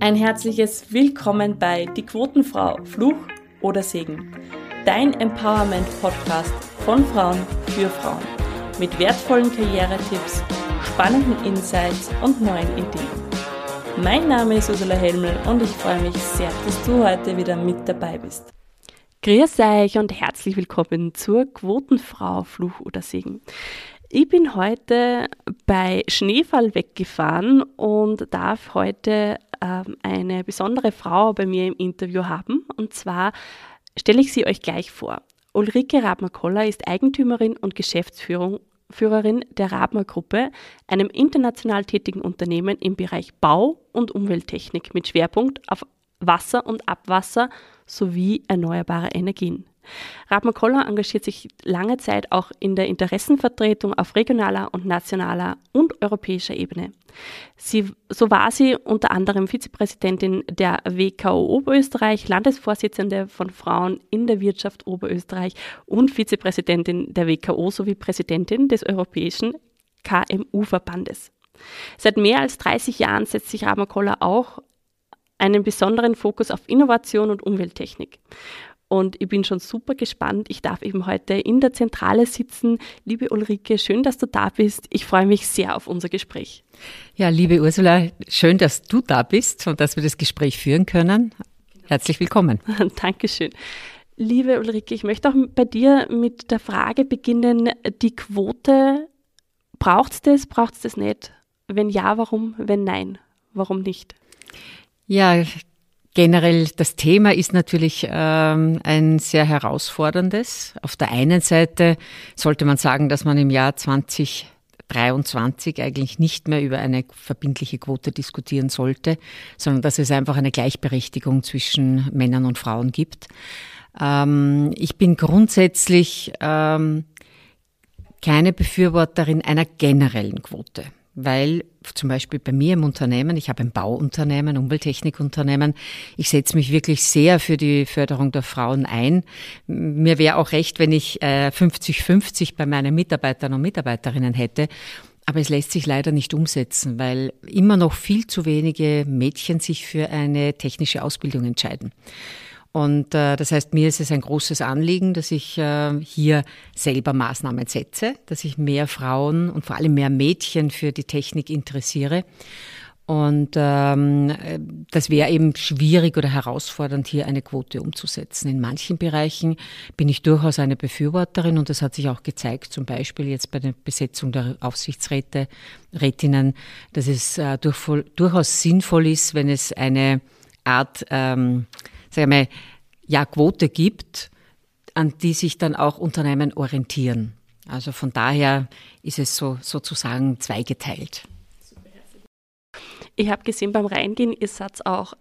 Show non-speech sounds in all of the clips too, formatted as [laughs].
Ein herzliches Willkommen bei Die Quotenfrau, Fluch oder Segen. Dein Empowerment-Podcast von Frauen für Frauen. Mit wertvollen Karrieretipps, spannenden Insights und neuen Ideen. Mein Name ist Ursula Helmel und ich freue mich sehr, dass du heute wieder mit dabei bist. Grüß euch und herzlich willkommen zur Quotenfrau, Fluch oder Segen. Ich bin heute bei Schneefall weggefahren und darf heute ähm, eine besondere Frau bei mir im Interview haben. Und zwar stelle ich sie euch gleich vor. Ulrike Rabmer-Koller ist Eigentümerin und Geschäftsführerin der Rabmer Gruppe, einem international tätigen Unternehmen im Bereich Bau und Umwelttechnik mit Schwerpunkt auf Wasser und Abwasser sowie erneuerbare Energien. Koller engagiert sich lange Zeit auch in der Interessenvertretung auf regionaler und nationaler und europäischer Ebene. Sie, so war sie unter anderem Vizepräsidentin der WKO Oberösterreich, Landesvorsitzende von Frauen in der Wirtschaft Oberösterreich und Vizepräsidentin der WKO sowie Präsidentin des Europäischen KMU-Verbandes. Seit mehr als 30 Jahren setzt sich Radmar Koller auch einen besonderen Fokus auf Innovation und Umwelttechnik. Und ich bin schon super gespannt. Ich darf eben heute in der Zentrale sitzen. Liebe Ulrike, schön, dass du da bist. Ich freue mich sehr auf unser Gespräch. Ja, liebe Ursula, schön, dass du da bist und dass wir das Gespräch führen können. Herzlich willkommen. [laughs] Dankeschön. Liebe Ulrike, ich möchte auch bei dir mit der Frage beginnen, die Quote, braucht es das, braucht es das nicht? Wenn ja, warum? Wenn nein, warum nicht? Ja, Generell, das Thema ist natürlich ähm, ein sehr herausforderndes. Auf der einen Seite sollte man sagen, dass man im Jahr 2023 eigentlich nicht mehr über eine verbindliche Quote diskutieren sollte, sondern dass es einfach eine Gleichberechtigung zwischen Männern und Frauen gibt. Ähm, ich bin grundsätzlich ähm, keine Befürworterin einer generellen Quote weil zum Beispiel bei mir im Unternehmen, ich habe ein Bauunternehmen, Umwelttechnikunternehmen, ich setze mich wirklich sehr für die Förderung der Frauen ein. Mir wäre auch recht, wenn ich 50-50 äh, bei meinen Mitarbeitern und Mitarbeiterinnen hätte. Aber es lässt sich leider nicht umsetzen, weil immer noch viel zu wenige Mädchen sich für eine technische Ausbildung entscheiden. Und äh, das heißt, mir ist es ein großes Anliegen, dass ich äh, hier selber Maßnahmen setze, dass ich mehr Frauen und vor allem mehr Mädchen für die Technik interessiere. Und ähm, das wäre eben schwierig oder herausfordernd, hier eine Quote umzusetzen. In manchen Bereichen bin ich durchaus eine Befürworterin und das hat sich auch gezeigt, zum Beispiel jetzt bei der Besetzung der Aufsichtsräte, Rätinnen, dass es äh, durch, durchaus sinnvoll ist, wenn es eine Art ähm, sagen wir, ja, Quote gibt, an die sich dann auch Unternehmen orientieren. Also von daher ist es so sozusagen zweigeteilt. Ich habe gesehen beim Reingehen, ihr seid auch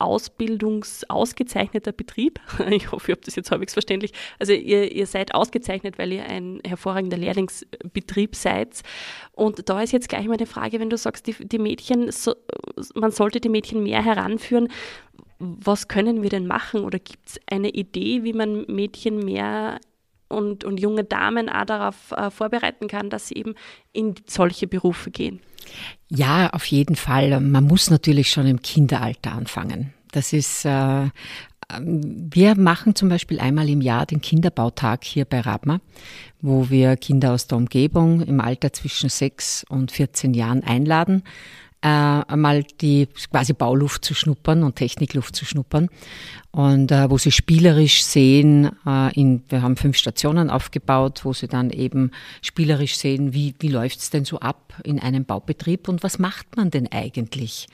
Lehrlingsausbildungsausgezeichneter Betrieb. [laughs] Ich hoffe, ihr habt das jetzt halbwegs verständlich. Also ihr, ihr seid ausgezeichnet, weil ihr ein hervorragender Lehrlingsbetrieb seid. Und da ist jetzt gleich mal eine Frage, wenn du sagst, die, die Mädchen, so, man sollte die Mädchen mehr heranführen was können wir denn machen? Oder gibt es eine Idee, wie man Mädchen mehr und, und junge Damen auch darauf äh, vorbereiten kann, dass sie eben in solche Berufe gehen? Ja, auf jeden Fall. Man muss natürlich schon im Kinderalter anfangen. Das ist, äh, wir machen zum Beispiel einmal im Jahr den Kinderbautag hier bei Rabma, wo wir Kinder aus der Umgebung im Alter zwischen sechs und 14 Jahren einladen äh, einmal die quasi Bauluft zu schnuppern und Technikluft zu schnuppern. Und äh, wo sie spielerisch sehen, äh, in, wir haben fünf Stationen aufgebaut, wo sie dann eben spielerisch sehen, wie, wie läuft's denn so ab in einem Baubetrieb und was macht man denn eigentlich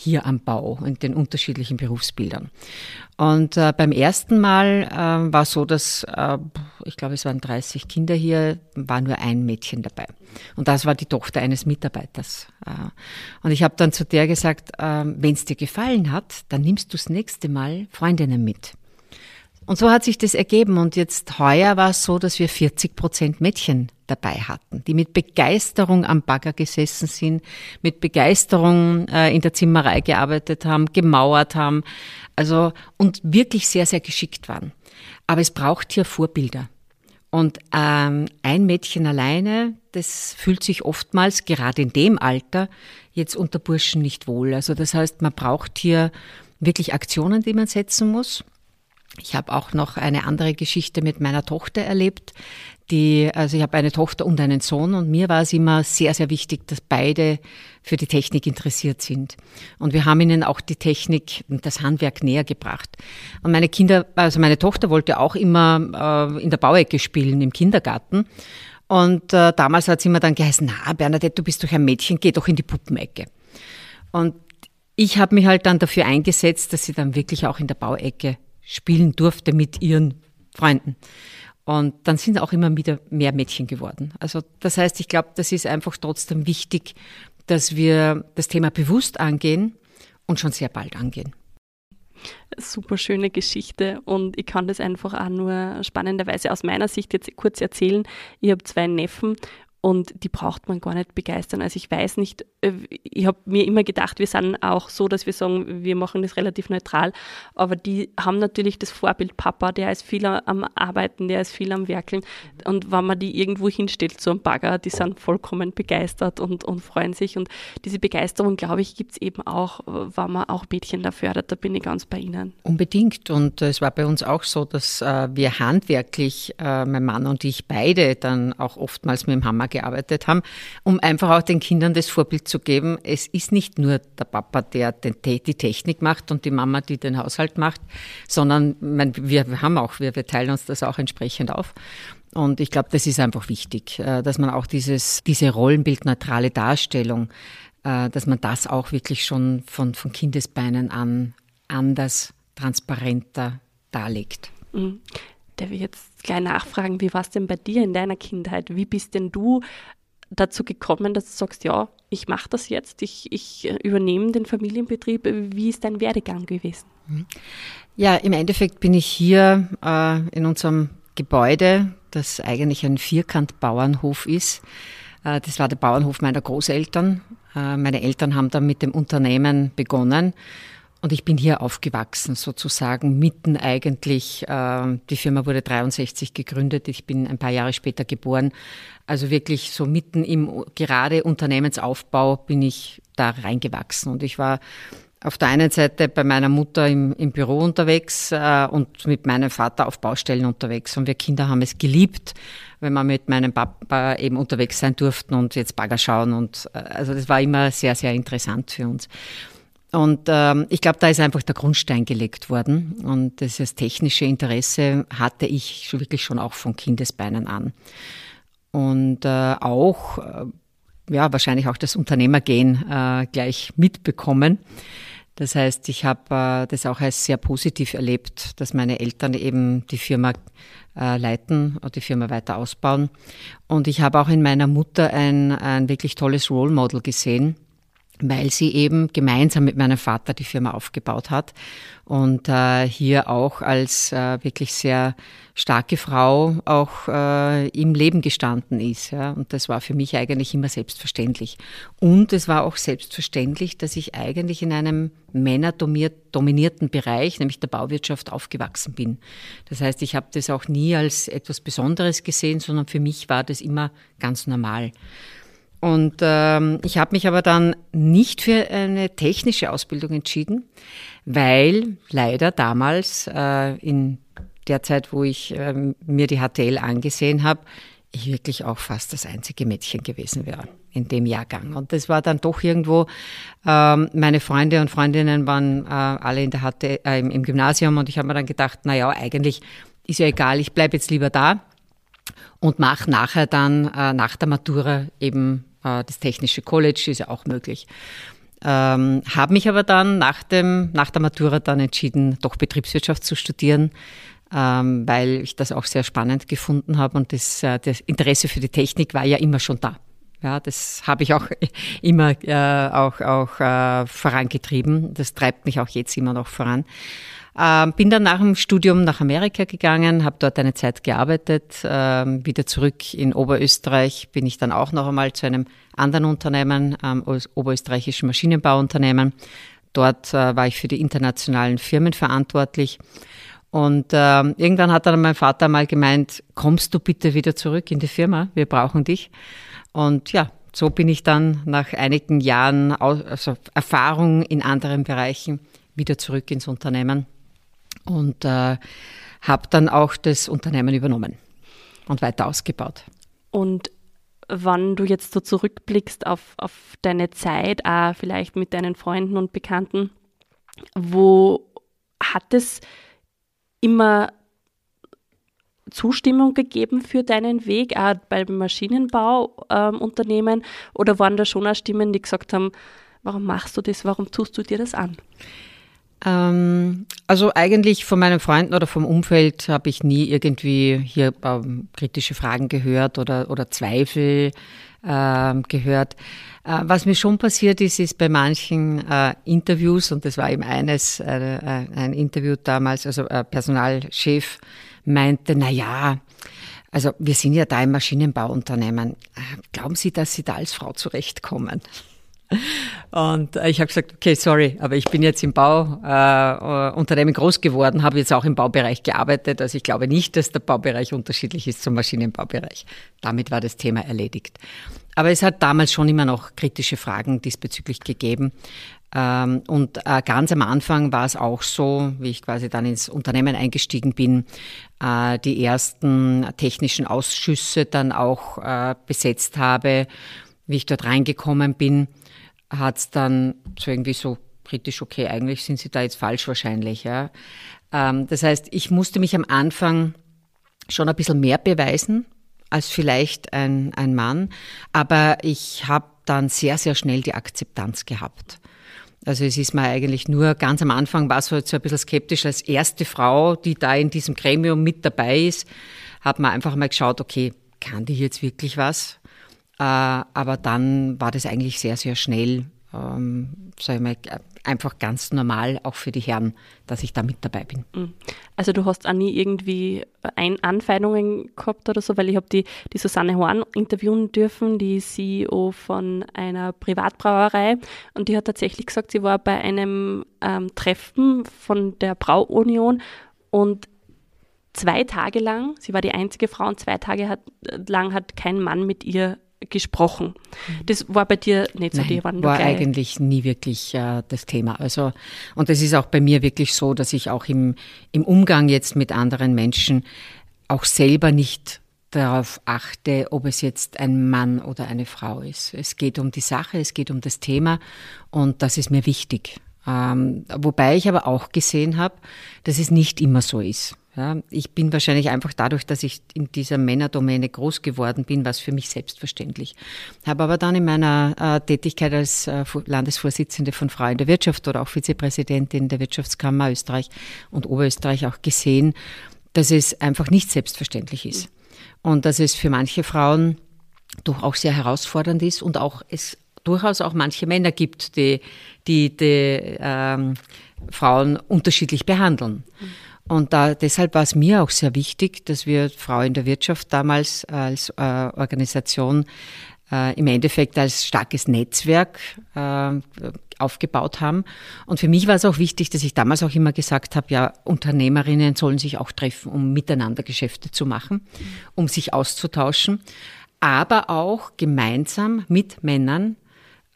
hier am Bau in den unterschiedlichen Berufsbildern. Und äh, beim ersten Mal äh, war so, dass äh, ich glaube, es waren 30 Kinder hier, war nur ein Mädchen dabei. Und das war die Tochter eines Mitarbeiters. Äh. Und ich habe dann zu der gesagt, äh, wenn es dir gefallen hat, dann nimmst du das nächste Mal Freundinnen mit. Und so hat sich das ergeben. Und jetzt heuer war es so, dass wir 40 Prozent Mädchen dabei hatten, die mit Begeisterung am Bagger gesessen sind, mit Begeisterung äh, in der Zimmerei gearbeitet haben, gemauert haben, also und wirklich sehr, sehr geschickt waren. Aber es braucht hier Vorbilder. Und ähm, ein Mädchen alleine, das fühlt sich oftmals gerade in dem Alter jetzt unter Burschen nicht wohl. Also das heißt, man braucht hier wirklich Aktionen, die man setzen muss. Ich habe auch noch eine andere Geschichte mit meiner Tochter erlebt. Die, also ich habe eine Tochter und einen Sohn und mir war es immer sehr, sehr wichtig, dass beide für die Technik interessiert sind. Und wir haben ihnen auch die Technik und das Handwerk näher gebracht. Und meine Kinder, also meine Tochter wollte auch immer äh, in der Bauecke spielen im Kindergarten. Und äh, damals hat sie mir dann geheißen, na Bernadette, du bist doch ein Mädchen, geh doch in die Puppenecke. Und ich habe mich halt dann dafür eingesetzt, dass sie dann wirklich auch in der Bauecke spielen durfte mit ihren Freunden. Und dann sind auch immer wieder mehr Mädchen geworden. Also das heißt, ich glaube, das ist einfach trotzdem wichtig, dass wir das Thema bewusst angehen und schon sehr bald angehen. Super schöne Geschichte und ich kann das einfach auch nur spannenderweise aus meiner Sicht jetzt kurz erzählen. Ich habe zwei Neffen und die braucht man gar nicht begeistern. Also ich weiß nicht, äh, ich habe mir immer gedacht, wir sind auch so, dass wir sagen, wir machen das relativ neutral, aber die haben natürlich das Vorbild Papa, der ist viel am Arbeiten, der ist viel am Werkeln und wenn man die irgendwo hinstellt, so ein Bagger, die sind vollkommen begeistert und, und freuen sich und diese Begeisterung, glaube ich, gibt es eben auch, wenn man auch Mädchen da fördert, da bin ich ganz bei Ihnen. Unbedingt und es war bei uns auch so, dass äh, wir handwerklich, äh, mein Mann und ich beide dann auch oftmals mit dem Hammer gearbeitet haben, um einfach auch den Kindern das Vorbild zu geben. Es ist nicht nur der Papa, der die Technik macht und die Mama, die den Haushalt macht, sondern wir haben auch, wir, teilen uns das auch entsprechend auf. Und ich glaube, das ist einfach wichtig, äh, dass man auch dieses, diese rollenbildneutrale Darstellung, äh, dass man das auch wirklich schon von, von Kindesbeinen an anders, transparenter darlegt. Mhm darf ich jetzt gleich nachfragen, wie war es denn bei dir in deiner Kindheit? Wie bist denn du dazu gekommen, dass du sagst, ja, ich mache das jetzt, ich, ich übernehme den Familienbetrieb. Wie ist dein Werdegang gewesen? Mhm. Ja, im Endeffekt bin ich hier äh, in unserem Gebäude, das eigentlich ein Vierkant-Bauernhof ist. Äh, das war der Bauernhof meiner Großeltern. Äh, meine Eltern haben dann mit dem Unternehmen begonnen und ich bin hier aufgewachsen, sozusagen mitten eigentlich. Äh, die Firma wurde 63 gegründet. Ich bin ein paar Jahre später geboren. Also wirklich so mitten im gerade Unternehmensaufbau bin ich da reingewachsen. Und ich war auf der einen Seite bei meiner Mutter im, im Büro unterwegs äh, und mit meinem Vater auf Baustellen unterwegs. Und wir Kinder haben es geliebt, wenn wir mit meinem Papa eben unterwegs sein durften und jetzt Bagger schauen. Und äh, also das war immer sehr, sehr interessant für uns. Und ähm, ich glaube, da ist einfach der Grundstein gelegt worden. Und dieses technische Interesse hatte ich wirklich schon auch von Kindesbeinen an. Und äh, auch, äh, ja, wahrscheinlich auch das Unternehmergehen äh, gleich mitbekommen. Das heißt, ich habe äh, das auch als sehr positiv erlebt, dass meine Eltern eben die Firma äh, leiten und die Firma weiter ausbauen. Und ich habe auch in meiner Mutter ein, ein wirklich tolles Role Model gesehen weil sie eben gemeinsam mit meinem Vater die Firma aufgebaut hat und äh, hier auch als äh, wirklich sehr starke Frau auch äh, im Leben gestanden ist. Ja? Und das war für mich eigentlich immer selbstverständlich. Und es war auch selbstverständlich, dass ich eigentlich in einem männerdominierten Bereich, nämlich der Bauwirtschaft, aufgewachsen bin. Das heißt, ich habe das auch nie als etwas Besonderes gesehen, sondern für mich war das immer ganz normal. Und ähm, ich habe mich aber dann nicht für eine technische Ausbildung entschieden, weil leider damals äh, in der Zeit, wo ich äh, mir die HTL angesehen habe, ich wirklich auch fast das einzige Mädchen gewesen wäre in dem Jahrgang. Und das war dann doch irgendwo, ähm, meine Freunde und Freundinnen waren äh, alle in der HTL, äh, im, im Gymnasium und ich habe mir dann gedacht, na ja, eigentlich ist ja egal, ich bleibe jetzt lieber da und mache nachher dann äh, nach der Matura eben das Technische College ist ja auch möglich. Ähm, habe mich aber dann nach, dem, nach der Matura dann entschieden, doch Betriebswirtschaft zu studieren, ähm, weil ich das auch sehr spannend gefunden habe und das, äh, das Interesse für die Technik war ja immer schon da. Ja, das habe ich auch [laughs] immer äh, auch, auch äh, vorangetrieben. Das treibt mich auch jetzt immer noch voran. Ähm, bin dann nach dem Studium nach Amerika gegangen, habe dort eine Zeit gearbeitet, ähm, wieder zurück in Oberösterreich bin ich dann auch noch einmal zu einem anderen Unternehmen, ähm, oberösterreichischen Maschinenbauunternehmen. Dort äh, war ich für die internationalen Firmen verantwortlich. Und ähm, irgendwann hat dann mein Vater mal gemeint, kommst du bitte wieder zurück in die Firma, wir brauchen dich. Und ja, so bin ich dann nach einigen Jahren also Erfahrung in anderen Bereichen wieder zurück ins Unternehmen und äh, habe dann auch das Unternehmen übernommen und weiter ausgebaut. Und wann du jetzt so zurückblickst auf, auf deine Zeit, auch vielleicht mit deinen Freunden und Bekannten, wo hat es immer Zustimmung gegeben für deinen Weg, auch beim Maschinenbauunternehmen? Ähm, oder waren da schon auch Stimmen, die gesagt haben, warum machst du das, warum tust du dir das an? Ähm, also eigentlich von meinen Freunden oder vom Umfeld habe ich nie irgendwie hier ähm, kritische Fragen gehört oder, oder Zweifel äh, gehört. Äh, was mir schon passiert ist, ist bei manchen äh, Interviews, und das war eben eines, äh, äh, ein Interview damals, also Personalchef meinte, na ja, also wir sind ja da im Maschinenbauunternehmen. Glauben Sie, dass Sie da als Frau zurechtkommen? Und ich habe gesagt, okay, sorry, aber ich bin jetzt im Bauunternehmen äh, groß geworden, habe jetzt auch im Baubereich gearbeitet. Also ich glaube nicht, dass der Baubereich unterschiedlich ist zum Maschinenbaubereich. Damit war das Thema erledigt. Aber es hat damals schon immer noch kritische Fragen diesbezüglich gegeben. Ähm, und äh, ganz am Anfang war es auch so, wie ich quasi dann ins Unternehmen eingestiegen bin, äh, die ersten technischen Ausschüsse dann auch äh, besetzt habe. Wie ich dort reingekommen bin, hat es dann so irgendwie so kritisch, okay, eigentlich sind Sie da jetzt falsch wahrscheinlich. Ja. Ähm, das heißt, ich musste mich am Anfang schon ein bisschen mehr beweisen als vielleicht ein, ein Mann, aber ich habe dann sehr, sehr schnell die Akzeptanz gehabt. Also es ist mir eigentlich nur ganz am Anfang war so ein bisschen skeptisch als erste Frau, die da in diesem Gremium mit dabei ist, hat man einfach mal geschaut, okay, kann die jetzt wirklich was? Äh, aber dann war das eigentlich sehr, sehr schnell, ähm, sag mal, einfach ganz normal, auch für die Herren, dass ich da mit dabei bin. Mhm. Also du hast auch nie irgendwie ein Anfeindungen gehabt oder so, weil ich habe die, die Susanne Horn interviewen dürfen, die CEO von einer Privatbrauerei und die hat tatsächlich gesagt, sie war bei einem ähm, Treffen von der Brauunion und zwei Tage lang, sie war die einzige Frau und zwei Tage hat, lang hat kein Mann mit ihr gesprochen. Das war bei dir nicht so. Nein, die waren war gleich. eigentlich nie wirklich äh, das Thema. Also und es ist auch bei mir wirklich so, dass ich auch im im Umgang jetzt mit anderen Menschen auch selber nicht darauf achte, ob es jetzt ein Mann oder eine Frau ist. Es geht um die Sache, es geht um das Thema und das ist mir wichtig. Ähm, wobei ich aber auch gesehen habe, dass es nicht immer so ist. Ja, ich bin wahrscheinlich einfach dadurch, dass ich in dieser Männerdomäne groß geworden bin, was für mich selbstverständlich. Habe aber dann in meiner äh, Tätigkeit als äh, Landesvorsitzende von Frau in der Wirtschaft oder auch Vizepräsidentin der Wirtschaftskammer Österreich und Oberösterreich auch gesehen, dass es einfach nicht selbstverständlich ist. Und dass es für manche Frauen doch auch sehr herausfordernd ist und auch es durchaus auch manche Männer gibt, die die, die ähm, Frauen unterschiedlich behandeln. Und da, deshalb war es mir auch sehr wichtig, dass wir Frau in der Wirtschaft damals als äh, Organisation äh, im Endeffekt als starkes Netzwerk äh, aufgebaut haben. Und für mich war es auch wichtig, dass ich damals auch immer gesagt habe, ja, Unternehmerinnen sollen sich auch treffen, um miteinander Geschäfte zu machen, um sich auszutauschen, aber auch gemeinsam mit Männern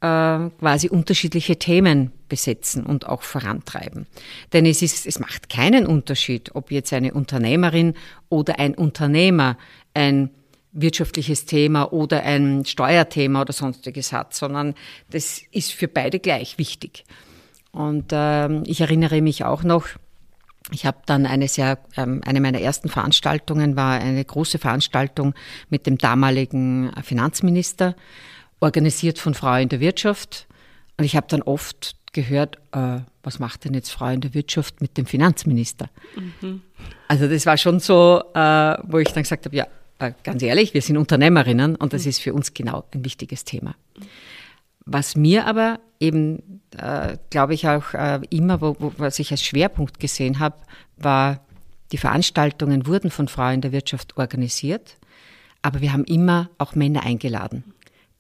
quasi unterschiedliche Themen besetzen und auch vorantreiben. Denn es, ist, es macht keinen Unterschied, ob jetzt eine Unternehmerin oder ein Unternehmer ein wirtschaftliches Thema oder ein Steuerthema oder sonstiges hat, sondern das ist für beide gleich wichtig. Und ähm, ich erinnere mich auch noch, ich habe dann eine sehr, ähm, eine meiner ersten Veranstaltungen war eine große Veranstaltung mit dem damaligen Finanzminister, organisiert von Frau in der Wirtschaft. Und ich habe dann oft gehört, äh, was macht denn jetzt Frau in der Wirtschaft mit dem Finanzminister? Mhm. Also das war schon so, äh, wo ich dann gesagt habe, ja, äh, ganz ehrlich, wir sind Unternehmerinnen und das mhm. ist für uns genau ein wichtiges Thema. Was mir aber eben, äh, glaube ich, auch äh, immer, wo, wo, was ich als Schwerpunkt gesehen habe, war, die Veranstaltungen wurden von Frauen in der Wirtschaft organisiert, aber wir haben immer auch Männer eingeladen.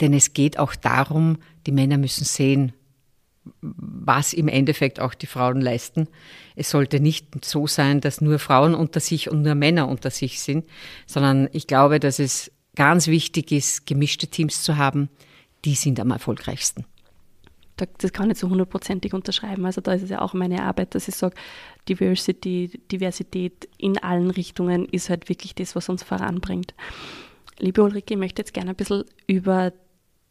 Denn es geht auch darum, die Männer müssen sehen, was im Endeffekt auch die Frauen leisten. Es sollte nicht so sein, dass nur Frauen unter sich und nur Männer unter sich sind, sondern ich glaube, dass es ganz wichtig ist, gemischte Teams zu haben, die sind am erfolgreichsten. Das kann ich so hundertprozentig unterschreiben. Also da ist es ja auch meine Arbeit, dass ich sage, Diversity, Diversität in allen Richtungen ist halt wirklich das, was uns voranbringt. Liebe Ulrike, ich möchte jetzt gerne ein bisschen über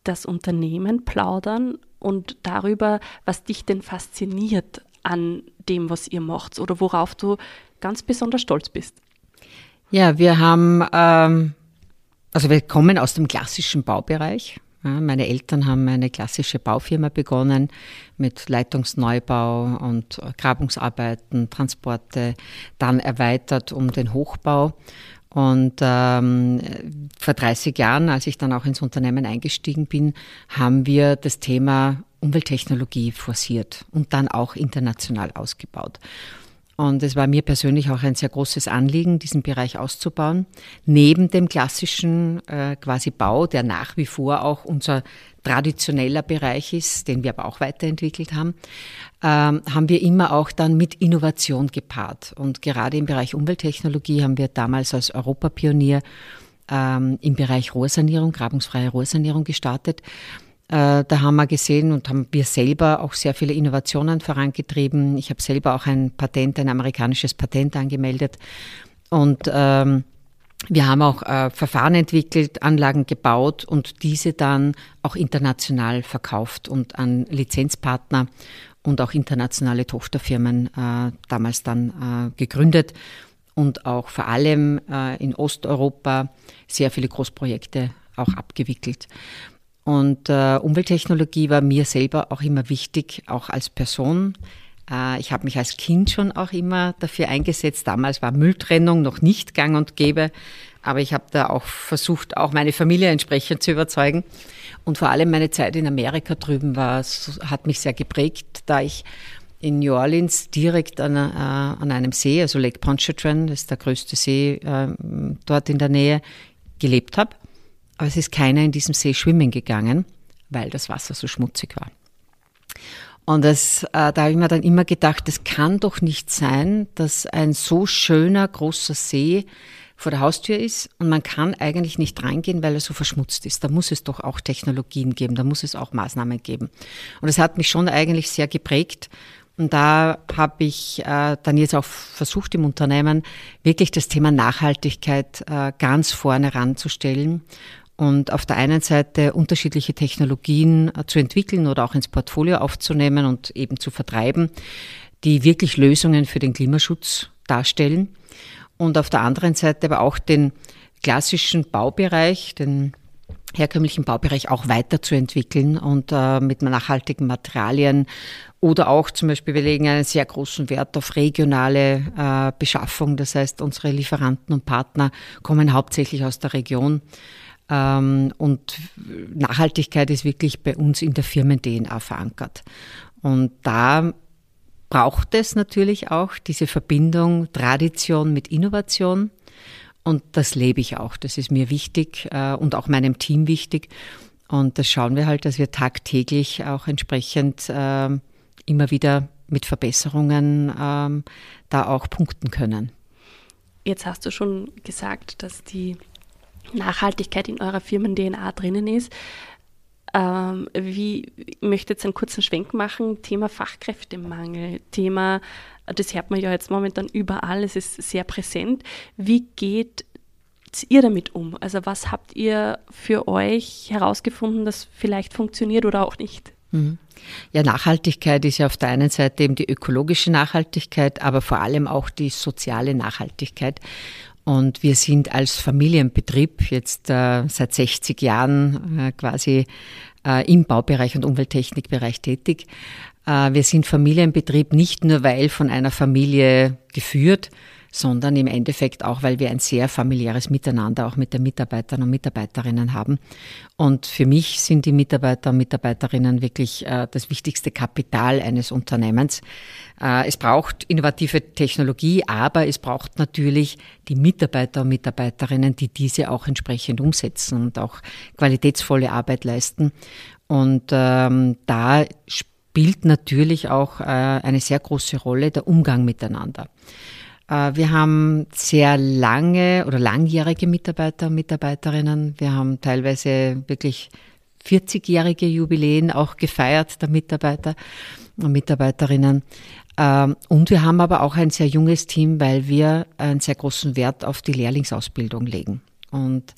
das Unternehmen plaudern und darüber, was dich denn fasziniert an dem, was ihr macht oder worauf du ganz besonders stolz bist. Ja, wir haben, ähm, also wir kommen aus dem klassischen Baubereich. Ja, meine Eltern haben eine klassische Baufirma begonnen mit Leitungsneubau und Grabungsarbeiten, Transporte, dann erweitert um den Hochbau. Und ähm, vor 30 Jahren, als ich dann auch ins Unternehmen eingestiegen bin, haben wir das Thema Umwelttechnologie forciert und dann auch international ausgebaut. Und es war mir persönlich auch ein sehr großes Anliegen, diesen Bereich auszubauen. Neben dem klassischen äh, quasi Bau, der nach wie vor auch unser traditioneller Bereich ist, den wir aber auch weiterentwickelt haben, ähm, haben wir immer auch dann mit Innovation gepaart. Und gerade im Bereich Umwelttechnologie haben wir damals als Europapionier ähm, im Bereich Rohrsanierung, grabungsfreie Rohrsanierung gestartet. Äh, da haben wir gesehen und haben wir selber auch sehr viele Innovationen vorangetrieben. Ich habe selber auch ein Patent, ein amerikanisches Patent angemeldet. Und ähm, wir haben auch äh, Verfahren entwickelt, Anlagen gebaut und diese dann auch international verkauft und an Lizenzpartner und auch internationale Tochterfirmen äh, damals dann äh, gegründet und auch vor allem äh, in Osteuropa sehr viele Großprojekte auch abgewickelt. Und äh, Umwelttechnologie war mir selber auch immer wichtig, auch als Person. Äh, ich habe mich als Kind schon auch immer dafür eingesetzt. Damals war Mülltrennung noch nicht gang und gäbe, aber ich habe da auch versucht, auch meine Familie entsprechend zu überzeugen. Und vor allem meine Zeit in Amerika drüben war, hat mich sehr geprägt, da ich in New Orleans direkt an, äh, an einem See, also Lake Pontchartrain, das ist der größte See äh, dort in der Nähe, gelebt habe. Aber es ist keiner in diesem See schwimmen gegangen, weil das Wasser so schmutzig war. Und das, äh, da habe ich mir dann immer gedacht, es kann doch nicht sein, dass ein so schöner, großer See vor der Haustür ist und man kann eigentlich nicht reingehen, weil er so verschmutzt ist. Da muss es doch auch Technologien geben, da muss es auch Maßnahmen geben. Und das hat mich schon eigentlich sehr geprägt. Und da habe ich äh, dann jetzt auch versucht im Unternehmen wirklich das Thema Nachhaltigkeit äh, ganz vorne ranzustellen und auf der einen Seite unterschiedliche Technologien äh, zu entwickeln oder auch ins Portfolio aufzunehmen und eben zu vertreiben, die wirklich Lösungen für den Klimaschutz darstellen. Und auf der anderen Seite aber auch den klassischen Baubereich, den herkömmlichen Baubereich auch weiterzuentwickeln und äh, mit nachhaltigen Materialien oder auch zum Beispiel, wir legen einen sehr großen Wert auf regionale äh, Beschaffung. Das heißt, unsere Lieferanten und Partner kommen hauptsächlich aus der Region. Ähm, und Nachhaltigkeit ist wirklich bei uns in der Firmen-DNA verankert. Und da braucht es natürlich auch diese Verbindung Tradition mit Innovation. Und das lebe ich auch. Das ist mir wichtig äh, und auch meinem Team wichtig. Und das schauen wir halt, dass wir tagtäglich auch entsprechend äh, immer wieder mit Verbesserungen äh, da auch punkten können. Jetzt hast du schon gesagt, dass die Nachhaltigkeit in eurer Firmen-DNA drinnen ist. Ähm, wie, ich möchte jetzt einen kurzen Schwenk machen, Thema Fachkräftemangel, Thema, das hört man ja jetzt momentan überall, es ist sehr präsent. Wie geht ihr damit um? Also was habt ihr für euch herausgefunden, das vielleicht funktioniert oder auch nicht? Mhm. Ja, Nachhaltigkeit ist ja auf der einen Seite eben die ökologische Nachhaltigkeit, aber vor allem auch die soziale Nachhaltigkeit. Und wir sind als Familienbetrieb jetzt äh, seit 60 Jahren äh, quasi äh, im Baubereich und Umwelttechnikbereich tätig. Äh, wir sind Familienbetrieb nicht nur, weil von einer Familie geführt, sondern im Endeffekt auch, weil wir ein sehr familiäres Miteinander auch mit den Mitarbeitern und Mitarbeiterinnen haben. Und für mich sind die Mitarbeiter und Mitarbeiterinnen wirklich äh, das wichtigste Kapital eines Unternehmens. Äh, es braucht innovative Technologie, aber es braucht natürlich die Mitarbeiter und Mitarbeiterinnen, die diese auch entsprechend umsetzen und auch qualitätsvolle Arbeit leisten. Und ähm, da spielt natürlich auch äh, eine sehr große Rolle der Umgang miteinander. Äh, wir haben sehr lange oder langjährige Mitarbeiter und Mitarbeiterinnen. Wir haben teilweise wirklich 40-jährige Jubiläen auch gefeiert der Mitarbeiter und Mitarbeiterinnen. Ähm, und wir haben aber auch ein sehr junges Team, weil wir einen sehr großen Wert auf die Lehrlingsausbildung legen. Und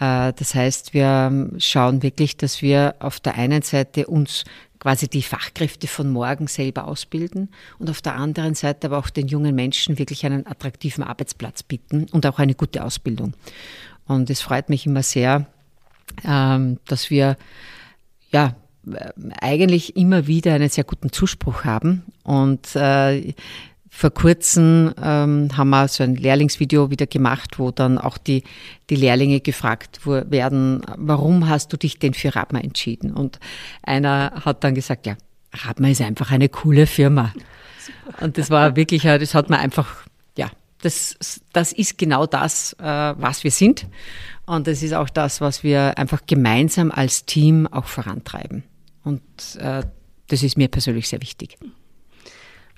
äh, das heißt, wir schauen wirklich, dass wir auf der einen Seite uns quasi die Fachkräfte von morgen selber ausbilden und auf der anderen Seite aber auch den jungen Menschen wirklich einen attraktiven Arbeitsplatz bieten und auch eine gute Ausbildung. Und es freut mich immer sehr, ähm, dass wir ja eigentlich immer wieder einen sehr guten Zuspruch haben und äh, vor kurzem ähm, haben wir so ein Lehrlingsvideo wieder gemacht, wo dann auch die, die Lehrlinge gefragt werden, warum hast du dich denn für Rabma entschieden? Und einer hat dann gesagt, ja, Rabma ist einfach eine coole Firma. Und das war wirklich, das hat man einfach, ja, das, das ist genau das, äh, was wir sind. Und das ist auch das, was wir einfach gemeinsam als Team auch vorantreiben. Und äh, das ist mir persönlich sehr wichtig.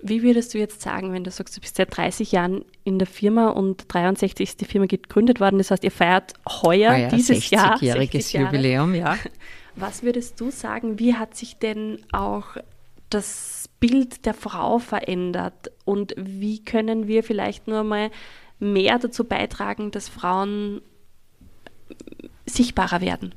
Wie würdest du jetzt sagen, wenn du sagst, du bist seit 30 Jahren in der Firma und 63 ist die Firma gegründet worden, das heißt, ihr feiert heuer, heuer dieses Jahr 60-jähriges Jubiläum, ja. [laughs] Was würdest du sagen, wie hat sich denn auch das Bild der Frau verändert und wie können wir vielleicht nur mal mehr dazu beitragen, dass Frauen sichtbarer werden?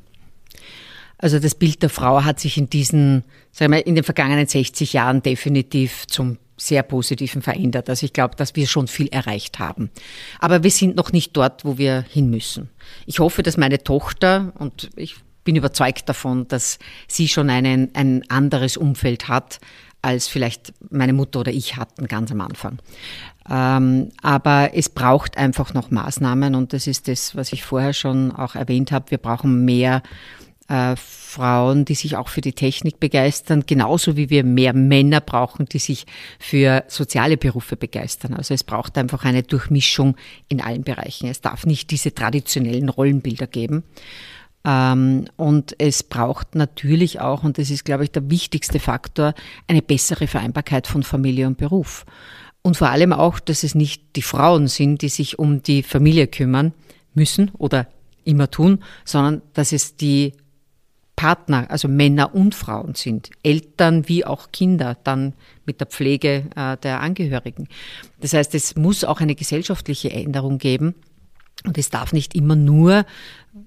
Also das Bild der Frau hat sich in diesen, sagen wir, in den vergangenen 60 Jahren definitiv zum sehr Positiven verändert. Also ich glaube, dass wir schon viel erreicht haben. Aber wir sind noch nicht dort, wo wir hin müssen. Ich hoffe, dass meine Tochter, und ich bin überzeugt davon, dass sie schon einen, ein anderes Umfeld hat, als vielleicht meine Mutter oder ich hatten ganz am Anfang. Ähm, aber es braucht einfach noch Maßnahmen und das ist das, was ich vorher schon auch erwähnt habe. Wir brauchen mehr äh, Frauen, die sich auch für die Technik begeistern, genauso wie wir mehr Männer brauchen, die sich für soziale Berufe begeistern. Also es braucht einfach eine Durchmischung in allen Bereichen. Es darf nicht diese traditionellen Rollenbilder geben. Ähm, und es braucht natürlich auch, und das ist, glaube ich, der wichtigste Faktor, eine bessere Vereinbarkeit von Familie und Beruf. Und vor allem auch, dass es nicht die Frauen sind, die sich um die Familie kümmern müssen oder immer tun, sondern dass es die Partner, also Männer und Frauen sind, Eltern wie auch Kinder, dann mit der Pflege äh, der Angehörigen. Das heißt, es muss auch eine gesellschaftliche Änderung geben. Und es darf nicht immer nur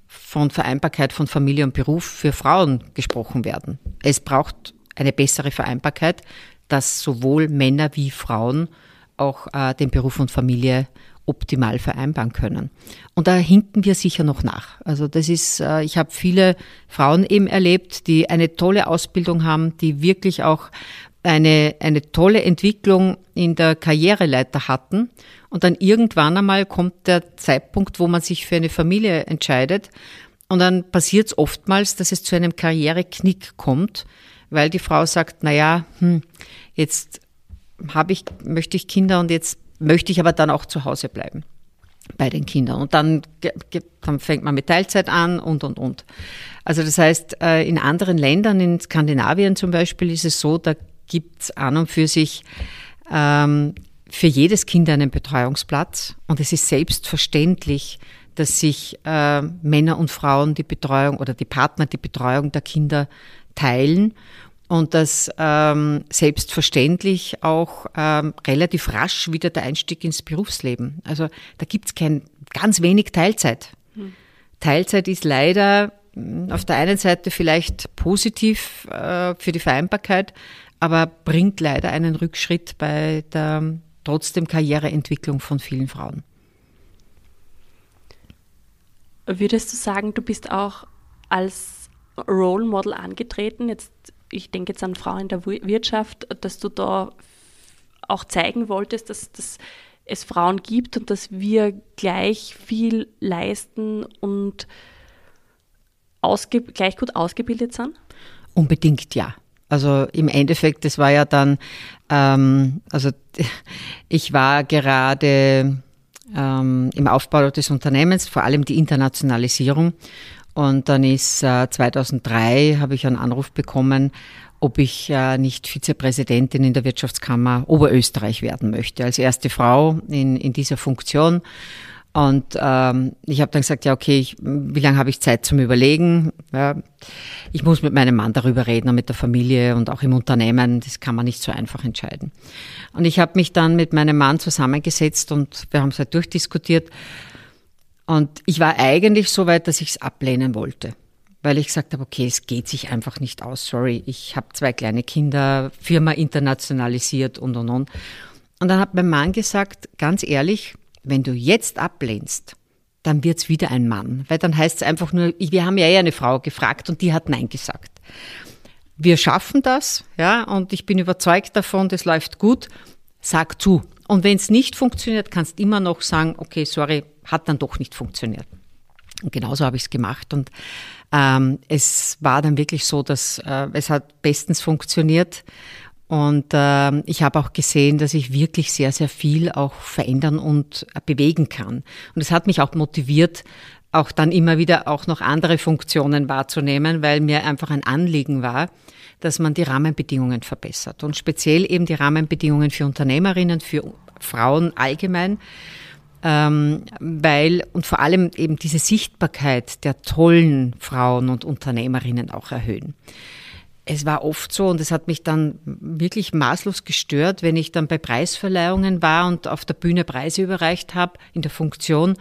von Vereinbarkeit von Familie und Beruf für Frauen gesprochen werden. Es braucht eine bessere Vereinbarkeit, dass sowohl Männer wie Frauen auch äh, den Beruf und Familie optimal vereinbaren können. Und da hinken wir sicher noch nach. Also das ist, äh, ich habe viele Frauen eben erlebt, die eine tolle Ausbildung haben, die wirklich auch eine, eine tolle Entwicklung in der Karriereleiter hatten. Und dann irgendwann einmal kommt der Zeitpunkt, wo man sich für eine Familie entscheidet. Und dann passiert es oftmals, dass es zu einem Karriereknick kommt, weil die Frau sagt, na ja, hm, jetzt habe ich, möchte ich Kinder und jetzt möchte ich aber dann auch zu Hause bleiben bei den Kindern. Und dann, dann fängt man mit Teilzeit an und, und, und. Also das heißt, äh, in anderen Ländern, in Skandinavien zum Beispiel, ist es so, da gibt es an und für sich ähm, für jedes Kind einen Betreuungsplatz. Und es ist selbstverständlich, dass sich äh, Männer und Frauen die Betreuung oder die Partner die Betreuung der Kinder teilen und dass ähm, selbstverständlich auch ähm, relativ rasch wieder der Einstieg ins Berufsleben. Also da gibt es kein ganz wenig Teilzeit. Hm. Teilzeit ist leider hm, auf der einen Seite vielleicht positiv äh, für die Vereinbarkeit, aber bringt leider einen Rückschritt bei der trotzdem Karriereentwicklung von vielen Frauen. Würdest du sagen, du bist auch als Role Model angetreten, jetzt ich denke jetzt an Frauen in der Wirtschaft, dass du da auch zeigen wolltest, dass, dass es Frauen gibt und dass wir gleich viel leisten und gleich gut ausgebildet sind? Unbedingt ja. Also im Endeffekt, das war ja dann, ähm, also [laughs] ich war gerade ähm, im Aufbau des Unternehmens, vor allem die Internationalisierung. Und dann ist äh, 2003 habe ich einen Anruf bekommen, ob ich äh, nicht Vizepräsidentin in der Wirtschaftskammer Oberösterreich werden möchte, als erste Frau in, in dieser Funktion. Und ähm, ich habe dann gesagt, ja, okay, ich, wie lange habe ich Zeit zum Überlegen? Ja, ich muss mit meinem Mann darüber reden und mit der Familie und auch im Unternehmen. Das kann man nicht so einfach entscheiden. Und ich habe mich dann mit meinem Mann zusammengesetzt und wir haben es halt durchdiskutiert. Und ich war eigentlich so weit, dass ich es ablehnen wollte. Weil ich gesagt habe, okay, es geht sich einfach nicht aus. Sorry, ich habe zwei kleine Kinder, Firma internationalisiert und und und. Und dann hat mein Mann gesagt, ganz ehrlich, wenn du jetzt ablehnst, dann wird's wieder ein Mann. Weil dann heißt es einfach nur, wir haben ja eh eine Frau gefragt und die hat Nein gesagt. Wir schaffen das, ja, und ich bin überzeugt davon, das läuft gut. Sag zu. Und wenn es nicht funktioniert, kannst immer noch sagen, okay, sorry, hat dann doch nicht funktioniert. Und genauso habe ich es gemacht. Und ähm, es war dann wirklich so, dass äh, es hat bestens funktioniert. Und äh, ich habe auch gesehen, dass ich wirklich sehr, sehr viel auch verändern und äh, bewegen kann. Und es hat mich auch motiviert, auch dann immer wieder auch noch andere Funktionen wahrzunehmen, weil mir einfach ein Anliegen war, dass man die Rahmenbedingungen verbessert. Und speziell eben die Rahmenbedingungen für Unternehmerinnen, für Frauen allgemein, ähm, weil und vor allem eben diese Sichtbarkeit der tollen Frauen und Unternehmerinnen auch erhöhen es war oft so und es hat mich dann wirklich maßlos gestört, wenn ich dann bei Preisverleihungen war und auf der Bühne Preise überreicht habe, in der Funktion,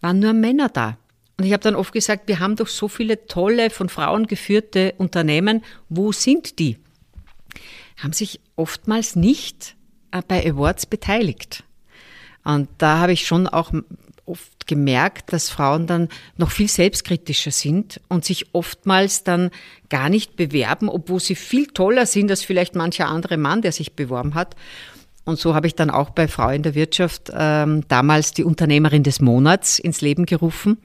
waren nur Männer da. Und ich habe dann oft gesagt, wir haben doch so viele tolle, von Frauen geführte Unternehmen, wo sind die? Haben sich oftmals nicht äh, bei Awards beteiligt. Und da habe ich schon auch oft gemerkt, dass Frauen dann noch viel selbstkritischer sind und sich oftmals dann gar nicht bewerben, obwohl sie viel toller sind als vielleicht mancher andere Mann, der sich beworben hat. Und so habe ich dann auch bei Frau in der Wirtschaft ähm, damals die Unternehmerin des Monats ins Leben gerufen,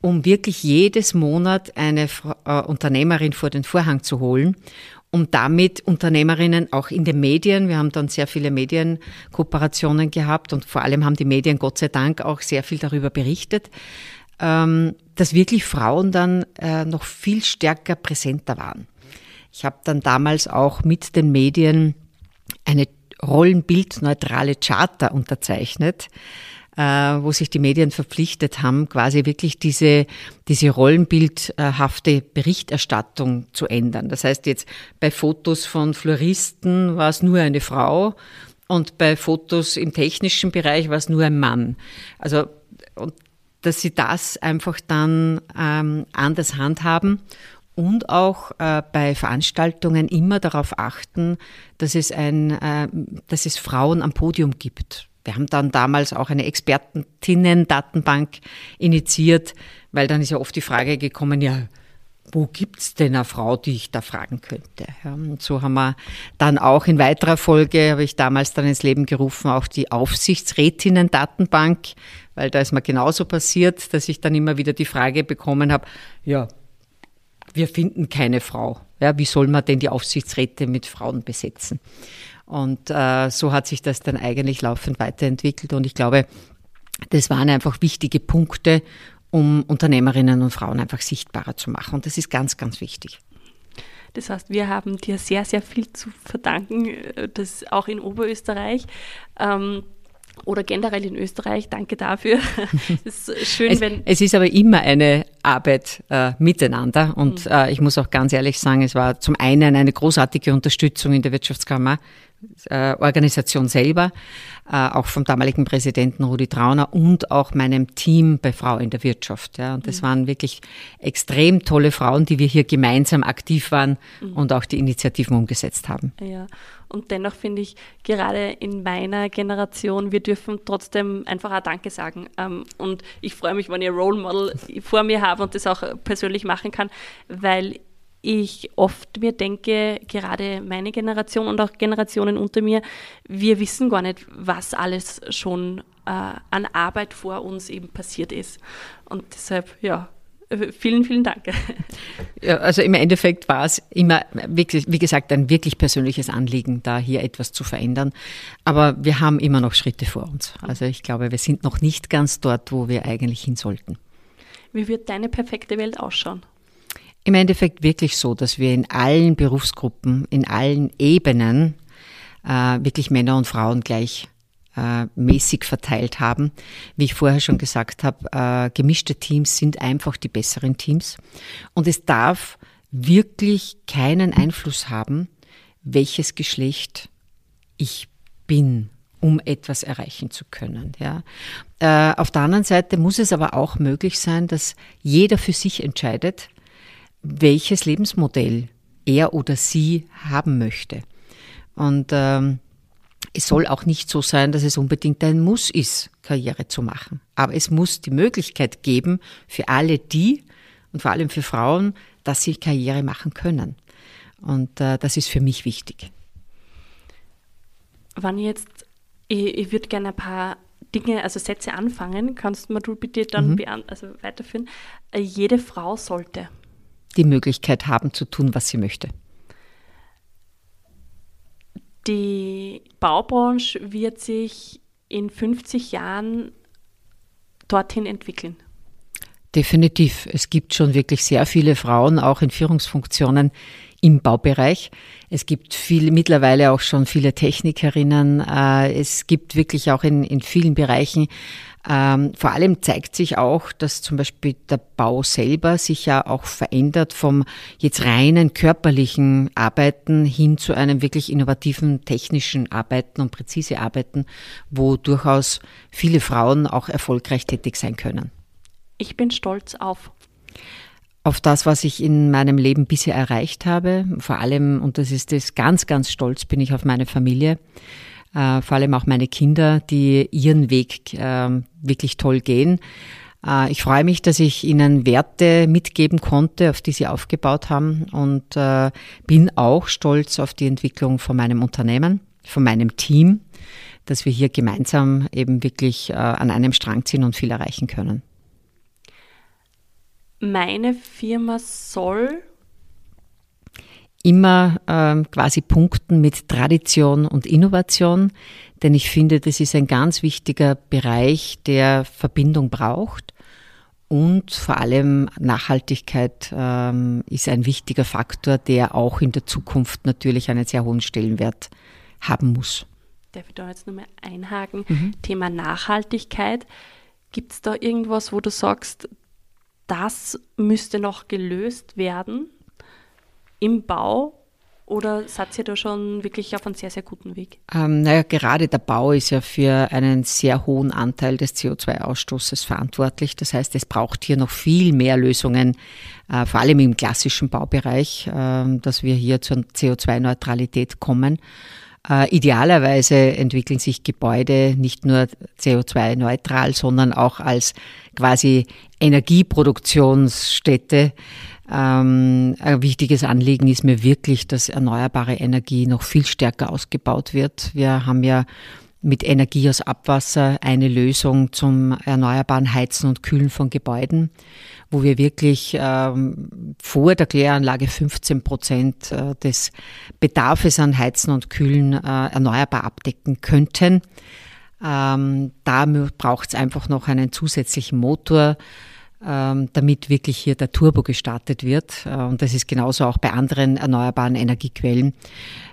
um wirklich jedes Monat eine äh, Unternehmerin vor den Vorhang zu holen um damit Unternehmerinnen auch in den Medien, wir haben dann sehr viele Medienkooperationen gehabt und vor allem haben die Medien Gott sei Dank auch sehr viel darüber berichtet, ähm, dass wirklich Frauen dann äh, noch viel stärker präsenter waren. Ich habe dann damals auch mit den Medien eine rollenbildneutrale Charta unterzeichnet, wo sich die Medien verpflichtet haben, quasi wirklich diese, diese rollenbildhafte Berichterstattung zu ändern. Das heißt jetzt bei Fotos von Floristen war es nur eine Frau und bei Fotos im technischen Bereich war es nur ein Mann. Also, und dass sie das einfach dann ähm, anders handhaben und auch äh, bei Veranstaltungen immer darauf achten, dass es ein, äh, dass es Frauen am Podium gibt. Wir haben dann damals auch eine Expertinnen-Datenbank initiiert, weil dann ist ja oft die Frage gekommen, ja, wo gibt's denn eine Frau, die ich da fragen könnte? Ja, und so haben wir dann auch in weiterer Folge, habe ich damals dann ins Leben gerufen, auch die Aufsichtsrätinnen-Datenbank, weil da ist mir genauso passiert, dass ich dann immer wieder die Frage bekommen habe, ja, wir finden keine Frau. Ja, wie soll man denn die Aufsichtsräte mit Frauen besetzen? Und äh, so hat sich das dann eigentlich laufend weiterentwickelt. Und ich glaube, das waren einfach wichtige Punkte, um Unternehmerinnen und Frauen einfach sichtbarer zu machen. Und das ist ganz, ganz wichtig. Das heißt, wir haben dir sehr, sehr viel zu verdanken, äh, das auch in Oberösterreich. Ähm, oder generell in Österreich. Danke dafür. [laughs] es ist schön, es, wenn. Es ist aber immer eine Arbeit äh, miteinander. Und mhm. äh, ich muss auch ganz ehrlich sagen, es war zum einen eine großartige Unterstützung in der Wirtschaftskammer äh, Organisation selber, äh, auch vom damaligen Präsidenten Rudi Trauner und auch meinem Team bei Frau in der Wirtschaft. Ja. Und das mhm. waren wirklich extrem tolle Frauen, die wir hier gemeinsam aktiv waren mhm. und auch die Initiativen umgesetzt haben. Ja, und dennoch finde ich, gerade in meiner Generation, wir dürfen trotzdem einfach auch Danke sagen. Ähm, und ich freue mich, wenn ich ein Role Model vor mir habe und das auch persönlich machen kann, weil ich oft mir denke, gerade meine Generation und auch Generationen unter mir, wir wissen gar nicht, was alles schon äh, an Arbeit vor uns eben passiert ist. Und deshalb, ja, vielen, vielen Dank. [laughs] Ja, also im Endeffekt war es immer, wirklich, wie gesagt, ein wirklich persönliches Anliegen, da hier etwas zu verändern. Aber wir haben immer noch Schritte vor uns. Also ich glaube, wir sind noch nicht ganz dort, wo wir eigentlich hin sollten. Wie wird deine perfekte Welt ausschauen? Im Endeffekt wirklich so, dass wir in allen Berufsgruppen, in allen Ebenen äh, wirklich Männer und Frauen gleich äh, mäßig verteilt haben. Wie ich vorher schon gesagt habe, äh, gemischte Teams sind einfach die besseren Teams. Und es darf wirklich keinen Einfluss haben, welches Geschlecht ich bin, um etwas erreichen zu können. Ja. Äh, auf der anderen Seite muss es aber auch möglich sein, dass jeder für sich entscheidet, welches Lebensmodell er oder sie haben möchte. Und ähm, es soll auch nicht so sein, dass es unbedingt ein Muss ist, Karriere zu machen. Aber es muss die Möglichkeit geben für alle die und vor allem für Frauen, dass sie Karriere machen können. Und äh, das ist für mich wichtig. Wann jetzt, ich, ich würde gerne ein paar Dinge, also Sätze anfangen, kannst du du bitte dann mhm. also weiterführen. Äh, jede Frau sollte die Möglichkeit haben zu tun, was sie möchte. Die Baubranche wird sich in 50 Jahren dorthin entwickeln. Definitiv. Es gibt schon wirklich sehr viele Frauen, auch in Führungsfunktionen im Baubereich. Es gibt viel, mittlerweile auch schon viele Technikerinnen. Äh, es gibt wirklich auch in, in vielen Bereichen ähm, vor allem zeigt sich auch, dass zum Beispiel der Bau selber sich ja auch verändert vom jetzt reinen körperlichen Arbeiten hin zu einem wirklich innovativen technischen Arbeiten und präzise Arbeiten, wo durchaus viele Frauen auch erfolgreich tätig sein können. Ich bin stolz auf auf das, was ich in meinem Leben bisher erreicht habe. Vor allem, und das ist das ganz, ganz stolz bin ich auf meine Familie. Äh, vor allem auch meine Kinder, die ihren Weg äh, wirklich toll gehen. Äh, ich freue mich, dass ich ihnen Werte mitgeben konnte, auf die sie aufgebaut haben und äh, bin auch stolz auf die Entwicklung von meinem Unternehmen, von meinem Team, dass wir hier gemeinsam eben wirklich äh, an einem Strang ziehen und viel erreichen können. Meine Firma soll immer ähm, quasi punkten mit Tradition und Innovation, denn ich finde, das ist ein ganz wichtiger Bereich, der Verbindung braucht. Und vor allem Nachhaltigkeit ähm, ist ein wichtiger Faktor, der auch in der Zukunft natürlich einen sehr hohen Stellenwert haben muss. Darf ich da jetzt nochmal einhaken? Mhm. Thema Nachhaltigkeit. Gibt es da irgendwas, wo du sagst, das müsste noch gelöst werden? Im Bau oder seid ihr da schon wirklich auf einem sehr, sehr guten Weg? Ähm, naja, gerade der Bau ist ja für einen sehr hohen Anteil des CO2-Ausstoßes verantwortlich. Das heißt, es braucht hier noch viel mehr Lösungen, äh, vor allem im klassischen Baubereich, äh, dass wir hier zur CO2-Neutralität kommen. Äh, idealerweise entwickeln sich Gebäude nicht nur CO2-neutral, sondern auch als quasi Energieproduktionsstätte ähm, ein wichtiges Anliegen ist mir wirklich, dass erneuerbare Energie noch viel stärker ausgebaut wird. Wir haben ja mit Energie aus Abwasser eine Lösung zum erneuerbaren Heizen und Kühlen von Gebäuden, wo wir wirklich ähm, vor der Kläranlage 15 Prozent äh, des Bedarfes an Heizen und Kühlen äh, erneuerbar abdecken könnten. Ähm, da braucht es einfach noch einen zusätzlichen Motor damit wirklich hier der Turbo gestartet wird. Äh, und das ist genauso auch bei anderen erneuerbaren Energiequellen.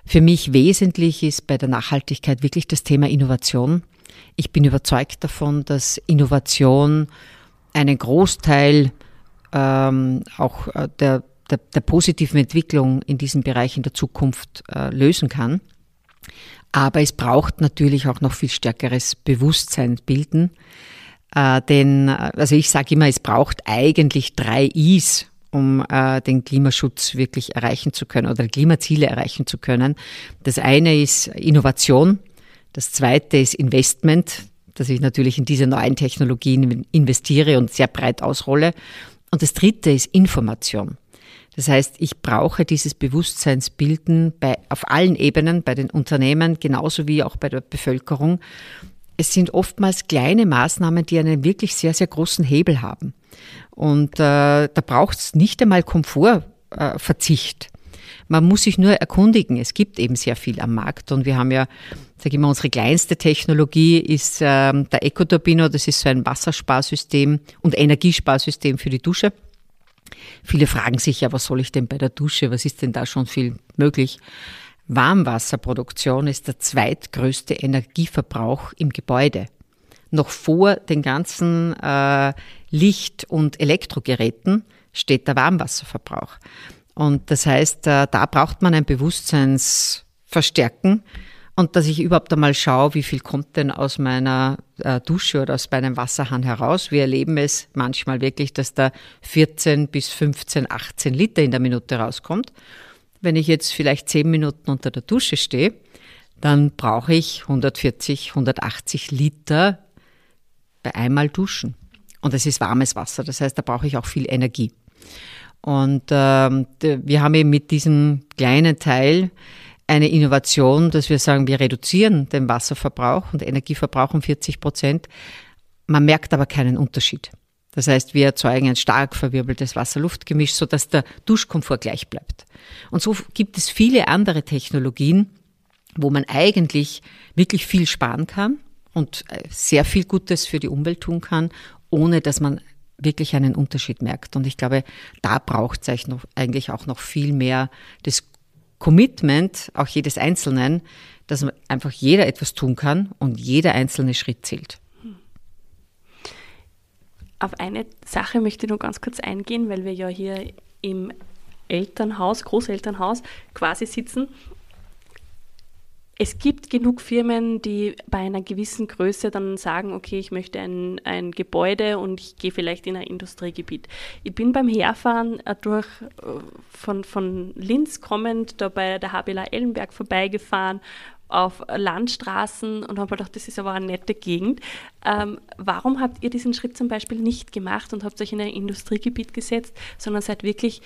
Für mich wesentlich ist bei der Nachhaltigkeit wirklich das Thema Innovation. Ich bin überzeugt davon, dass Innovation einen Großteil ähm, auch äh, der, der, der, positiven Entwicklung in diesem Bereich in der Zukunft äh, lösen kann. Aber es braucht natürlich auch noch viel stärkeres Bewusstsein bilden. Äh, denn, äh, also ich sage immer, es braucht eigentlich drei Is, um äh, den Klimaschutz wirklich erreichen zu können oder Klimaziele erreichen zu können. Das eine ist Innovation, das zweite ist Investment, dass ich natürlich in diese neuen Technologien investiere und sehr breit ausrolle. Und das dritte ist Information. Das heißt, ich brauche dieses Bewusstseinsbilden bei, auf allen Ebenen, bei den Unternehmen genauso wie auch bei der Bevölkerung es sind oftmals kleine Maßnahmen, die einen wirklich sehr, sehr großen Hebel haben. Und äh, da braucht es nicht einmal Komfortverzicht. Äh, Man muss sich nur erkundigen. Es gibt eben sehr viel am Markt und wir haben ja, sage ich mal, unsere kleinste Technologie ist äh, der Ecoturbino. Das ist so ein Wassersparsystem und Energiesparsystem für die Dusche. Viele fragen sich ja, was soll ich denn bei der Dusche? Was ist denn da schon viel möglich? Warmwasserproduktion ist der zweitgrößte Energieverbrauch im Gebäude. Noch vor den ganzen äh, Licht- und Elektrogeräten steht der Warmwasserverbrauch. Und das heißt, äh, da braucht man ein Bewusstseinsverstärken und dass ich überhaupt einmal schaue, wie viel kommt denn aus meiner äh, Dusche oder aus meinem Wasserhahn heraus. Wir erleben es manchmal wirklich, dass da 14 bis 15, 18 Liter in der Minute rauskommt. Wenn ich jetzt vielleicht 10 Minuten unter der Dusche stehe, dann brauche ich 140, 180 Liter bei einmal Duschen. Und es ist warmes Wasser, das heißt, da brauche ich auch viel Energie. Und ähm, wir haben eben mit diesem kleinen Teil eine Innovation, dass wir sagen, wir reduzieren den Wasserverbrauch und Energieverbrauch um 40 Prozent. Man merkt aber keinen Unterschied. Das heißt, wir erzeugen ein stark verwirbeltes Wasser-Luft-Gemisch, sodass der Duschkomfort gleich bleibt. Und so gibt es viele andere Technologien, wo man eigentlich wirklich viel sparen kann und äh, sehr viel Gutes für die Umwelt tun kann, ohne dass man wirklich einen Unterschied merkt. Und ich glaube, da braucht es eigentlich auch noch viel mehr das Commitment, auch jedes Einzelnen, dass einfach jeder etwas tun kann und jeder einzelne Schritt zählt. Auf eine Sache möchte ich noch ganz kurz eingehen, weil wir ja hier im Elternhaus, Großelternhaus quasi sitzen es gibt genug Firmen, die bei einer gewissen Größe dann sagen, okay, ich möchte ein, ein Gebäude und ich gehe vielleicht in ein Industriegebiet. Ich bin beim Herfahren äh, durch, äh, von, von Linz kommend, da bei der HBLA Ellenberg vorbeigefahren, auf Landstraßen und habe gedacht, das ist aber eine nette Gegend. Ähm, warum habt ihr diesen Schritt zum Beispiel nicht gemacht und habt euch in ein Industriegebiet gesetzt, sondern seid wirklich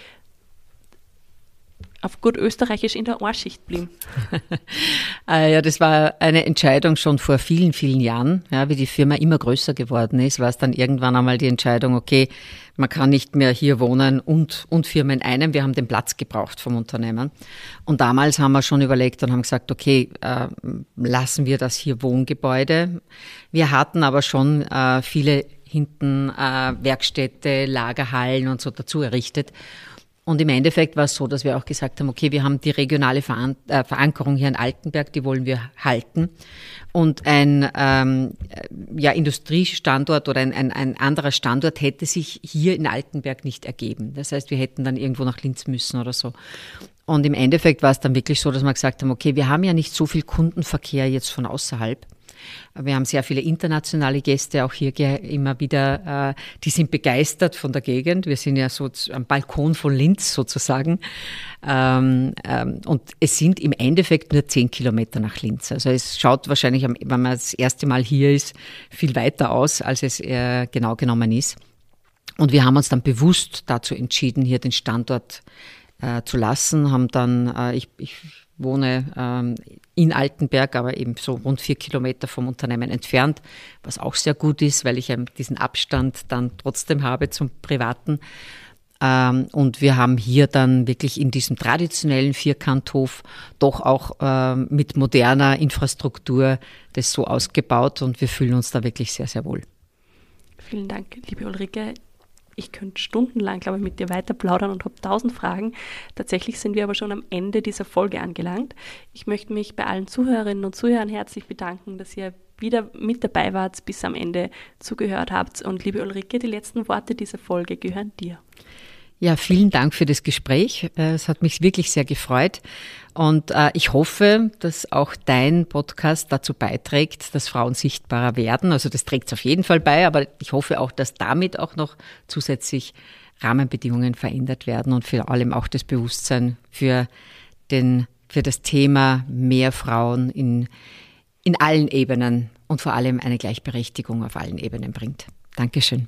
auf gut österreichisch in der Ohrschicht blieben? [laughs] Ah ja, das war eine Entscheidung schon vor vielen, vielen Jahren. Ja, wie die Firma immer größer geworden ist, war es dann irgendwann einmal die Entscheidung, okay, man kann nicht mehr hier wohnen und, und Firma in einem. Wir haben den Platz gebraucht vom Unternehmen. Und damals haben wir schon überlegt und haben gesagt, okay, äh, lassen wir das hier Wohngebäude. Wir hatten aber schon äh, viele hinten äh, Werkstätte, Lagerhallen und so dazu errichtet. Und im Endeffekt war es so, dass wir auch gesagt haben, okay, wir haben die regionale Veran äh, Verankerung hier in Altenberg, die wollen wir halten. Und ein ähm, ja, Industriestandort oder ein, ein, ein anderer Standort hätte sich hier in Altenberg nicht ergeben. Das heißt, wir hätten dann irgendwo nach Linz müssen oder so. Und im Endeffekt war es dann wirklich so, dass wir gesagt haben, okay, wir haben ja nicht so viel Kundenverkehr jetzt von außerhalb. Wir haben sehr viele internationale Gäste auch hier immer wieder, äh, die sind begeistert von der Gegend. Wir sind ja so am Balkon von Linz sozusagen. Ähm, ähm, und es sind im Endeffekt nur zehn Kilometer nach Linz. Also es schaut wahrscheinlich, wenn man das erste Mal hier ist, viel weiter aus, als es äh, genau genommen ist. Und wir haben uns dann bewusst dazu entschieden, hier den Standort äh, zu lassen, haben dann, ich, ich wohne ähm, in Altenberg, aber eben so rund vier Kilometer vom Unternehmen entfernt, was auch sehr gut ist, weil ich diesen Abstand dann trotzdem habe zum Privaten. Ähm, und wir haben hier dann wirklich in diesem traditionellen Vierkanthof doch auch ähm, mit moderner Infrastruktur das so ausgebaut und wir fühlen uns da wirklich sehr, sehr wohl. Vielen Dank, liebe Ulrike ich könnte stundenlang, glaube ich, mit dir weiter plaudern und habe tausend Fragen. Tatsächlich sind wir aber schon am Ende dieser Folge angelangt. Ich möchte mich bei allen Zuhörerinnen und Zuhörern herzlich bedanken, dass ihr wieder mit dabei wart, bis am Ende zugehört habt. Und liebe Ulrike, die letzten Worte dieser Folge gehören dir. Ja, vielen Dank für das Gespräch. Äh, es hat mich wirklich sehr gefreut. Und äh, ich hoffe, dass auch dein Podcast dazu beiträgt, dass Frauen sichtbarer werden. Also das trägt es auf jeden Fall bei, aber ich hoffe auch, dass damit auch noch zusätzlich Rahmenbedingungen verändert werden und vor allem auch das Bewusstsein für, den, für das Thema mehr Frauen in, in allen Ebenen und vor allem eine Gleichberechtigung auf allen Ebenen bringt. Dankeschön.